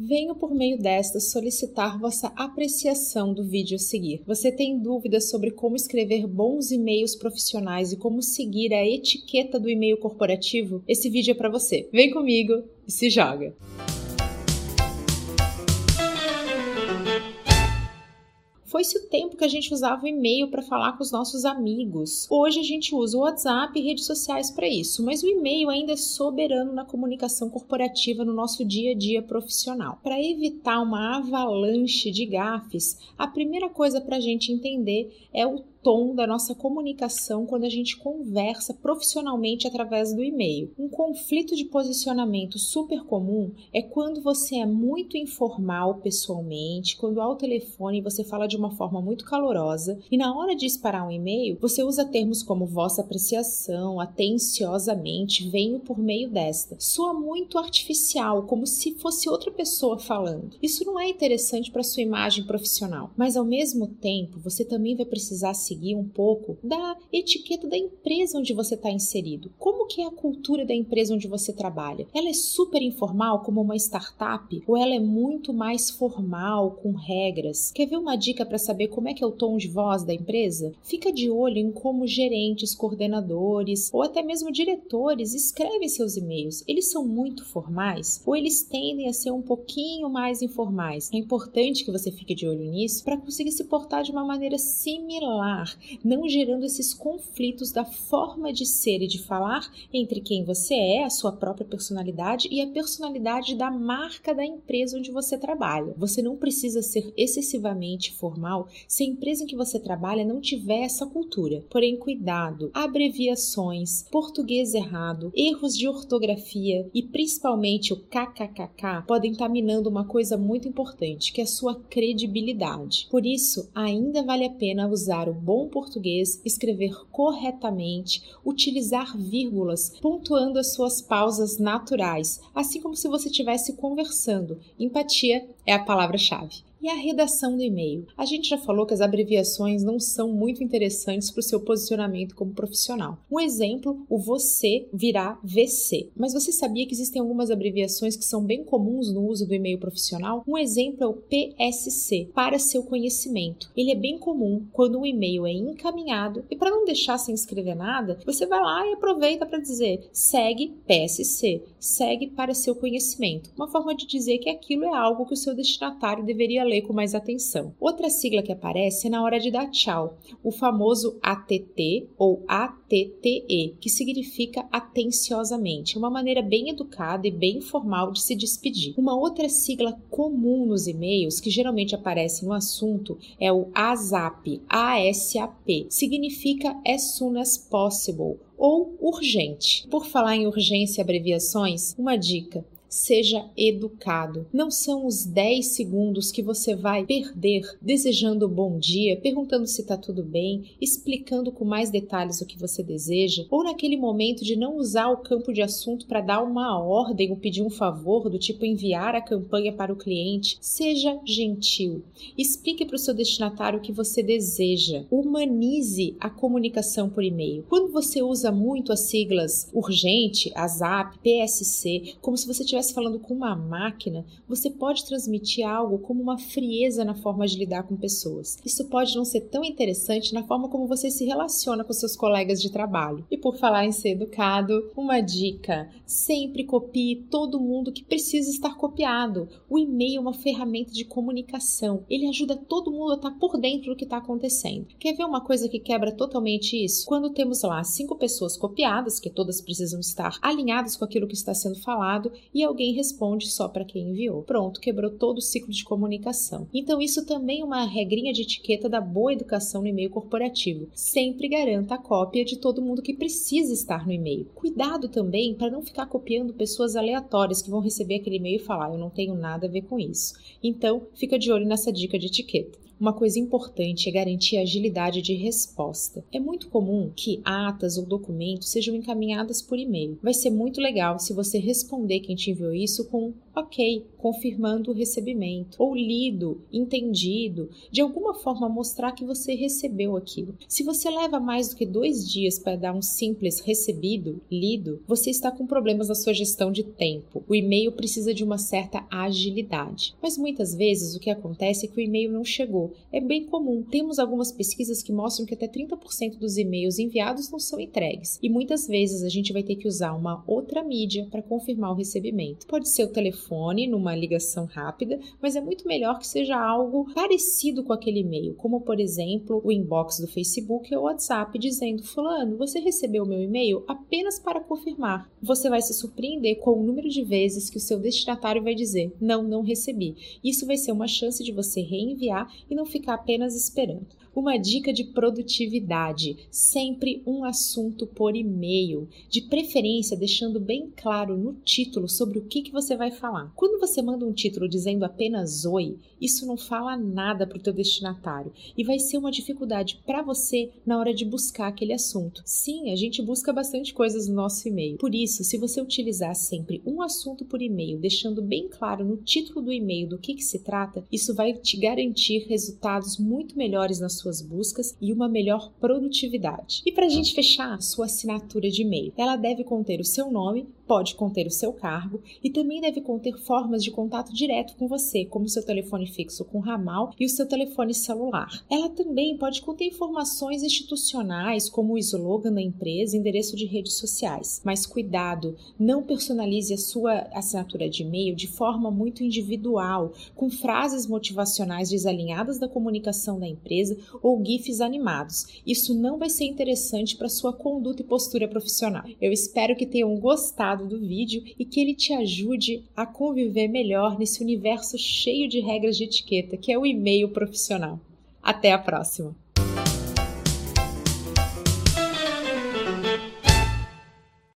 Venho por meio desta solicitar vossa apreciação do vídeo a seguir. Você tem dúvidas sobre como escrever bons e-mails profissionais e como seguir a etiqueta do e-mail corporativo? Esse vídeo é para você. Vem comigo e se joga! Foi-se o tempo que a gente usava o e-mail para falar com os nossos amigos. Hoje a gente usa o WhatsApp e redes sociais para isso, mas o e-mail ainda é soberano na comunicação corporativa no nosso dia a dia profissional. Para evitar uma avalanche de gafes, a primeira coisa para a gente entender é o tom da nossa comunicação quando a gente conversa profissionalmente através do e-mail. Um conflito de posicionamento super comum é quando você é muito informal pessoalmente, quando ao telefone você fala de uma forma muito calorosa e na hora de disparar um e-mail você usa termos como vossa apreciação, atenciosamente, venho por meio desta. Soa muito artificial, como se fosse outra pessoa falando. Isso não é interessante para sua imagem profissional, mas ao mesmo tempo você também vai precisar seguir seguir um pouco da etiqueta da empresa onde você está inserido. Como que é a cultura da empresa onde você trabalha? Ela é super informal como uma startup ou ela é muito mais formal com regras? Quer ver uma dica para saber como é que é o tom de voz da empresa? Fica de olho em como gerentes, coordenadores ou até mesmo diretores escrevem seus e-mails. Eles são muito formais ou eles tendem a ser um pouquinho mais informais? É importante que você fique de olho nisso para conseguir se portar de uma maneira similar não gerando esses conflitos da forma de ser e de falar entre quem você é, a sua própria personalidade e a personalidade da marca da empresa onde você trabalha. Você não precisa ser excessivamente formal se a empresa em que você trabalha não tiver essa cultura. Porém, cuidado, abreviações, português errado, erros de ortografia e principalmente o kkkk podem estar minando uma coisa muito importante, que é a sua credibilidade. Por isso, ainda vale a pena usar o bom português, escrever corretamente, utilizar vírgulas, pontuando as suas pausas naturais, assim como se você estivesse conversando. Empatia é a palavra-chave. E a redação do e-mail? A gente já falou que as abreviações não são muito interessantes para o seu posicionamento como profissional. Um exemplo, o você virá VC. Mas você sabia que existem algumas abreviações que são bem comuns no uso do e-mail profissional? Um exemplo é o PSC, para seu conhecimento. Ele é bem comum quando o e-mail é encaminhado e para não deixar sem escrever nada, você vai lá e aproveita para dizer segue PSC, segue para seu conhecimento. Uma forma de dizer que aquilo é algo que o seu destinatário deveria ler com mais atenção. Outra sigla que aparece é na hora de dar tchau, o famoso ATT ou ATTE, que significa atenciosamente, uma maneira bem educada e bem formal de se despedir. Uma outra sigla comum nos e-mails, que geralmente aparece no assunto, é o ASAP, ASAP, significa as soon as possible ou urgente. Por falar em urgência e abreviações, uma dica: seja educado. Não são os 10 segundos que você vai perder desejando bom dia, perguntando se está tudo bem, explicando com mais detalhes o que você deseja, ou naquele momento de não usar o campo de assunto para dar uma ordem ou pedir um favor, do tipo enviar a campanha para o cliente. Seja gentil. Explique para o seu destinatário o que você deseja. Humanize a comunicação por e-mail. Quando você usa muito as siglas urgente, ASAP, PSC, como se você tivesse estivesse falando com uma máquina, você pode transmitir algo como uma frieza na forma de lidar com pessoas. Isso pode não ser tão interessante na forma como você se relaciona com seus colegas de trabalho. E por falar em ser educado, uma dica: sempre copie todo mundo que precisa estar copiado. O e-mail é uma ferramenta de comunicação. Ele ajuda todo mundo a estar por dentro do que está acontecendo. Quer ver uma coisa que quebra totalmente isso? Quando temos lá cinco pessoas copiadas, que todas precisam estar alinhadas com aquilo que está sendo falado, e alguém responde só para quem enviou. Pronto, quebrou todo o ciclo de comunicação. Então, isso também é uma regrinha de etiqueta da boa educação no e-mail corporativo. Sempre garanta a cópia de todo mundo que precisa estar no e-mail. Cuidado também para não ficar copiando pessoas aleatórias que vão receber aquele e-mail e falar: eu não tenho nada a ver com isso. Então, fica de olho nessa dica de etiqueta. Uma coisa importante é garantir a agilidade de resposta. É muito comum que atas ou documentos sejam encaminhadas por e-mail. Vai ser muito legal se você responder quem te enviou isso com ok, confirmando o recebimento, ou lido, entendido, de alguma forma mostrar que você recebeu aquilo. Se você leva mais do que dois dias para dar um simples recebido, lido, você está com problemas na sua gestão de tempo. O e-mail precisa de uma certa agilidade. Mas muitas vezes o que acontece é que o e-mail não chegou. É bem comum. Temos algumas pesquisas que mostram que até 30% dos e-mails enviados não são entregues. E muitas vezes a gente vai ter que usar uma outra mídia para confirmar o recebimento. Pode ser o telefone numa ligação rápida, mas é muito melhor que seja algo parecido com aquele e-mail, como por exemplo o inbox do Facebook ou WhatsApp dizendo: Fulano, você recebeu o meu e-mail apenas para confirmar. Você vai se surpreender com o número de vezes que o seu destinatário vai dizer: Não, não recebi. Isso vai ser uma chance de você reenviar e não ficar apenas esperando. Uma dica de produtividade: sempre um assunto por e-mail, de preferência deixando bem claro no título sobre o que, que você vai falar. Quando você manda um título dizendo apenas oi, isso não fala nada para o teu destinatário e vai ser uma dificuldade para você na hora de buscar aquele assunto. Sim, a gente busca bastante coisas no nosso e-mail. Por isso, se você utilizar sempre um assunto por e-mail, deixando bem claro no título do e-mail do que, que se trata, isso vai te garantir resultados muito melhores na suas buscas e uma melhor produtividade. E para a gente fechar, sua assinatura de e-mail, ela deve conter o seu nome, pode conter o seu cargo e também deve conter formas de contato direto com você, como o seu telefone fixo com ramal e o seu telefone celular. Ela também pode conter informações institucionais, como o slogan da empresa e endereço de redes sociais. Mas cuidado, não personalize a sua assinatura de e-mail de forma muito individual, com frases motivacionais desalinhadas da comunicação da empresa ou GIFs animados. Isso não vai ser interessante para sua conduta e postura profissional. Eu espero que tenham gostado do vídeo e que ele te ajude a conviver melhor nesse universo cheio de regras de etiqueta que é o e-mail profissional. Até a próxima!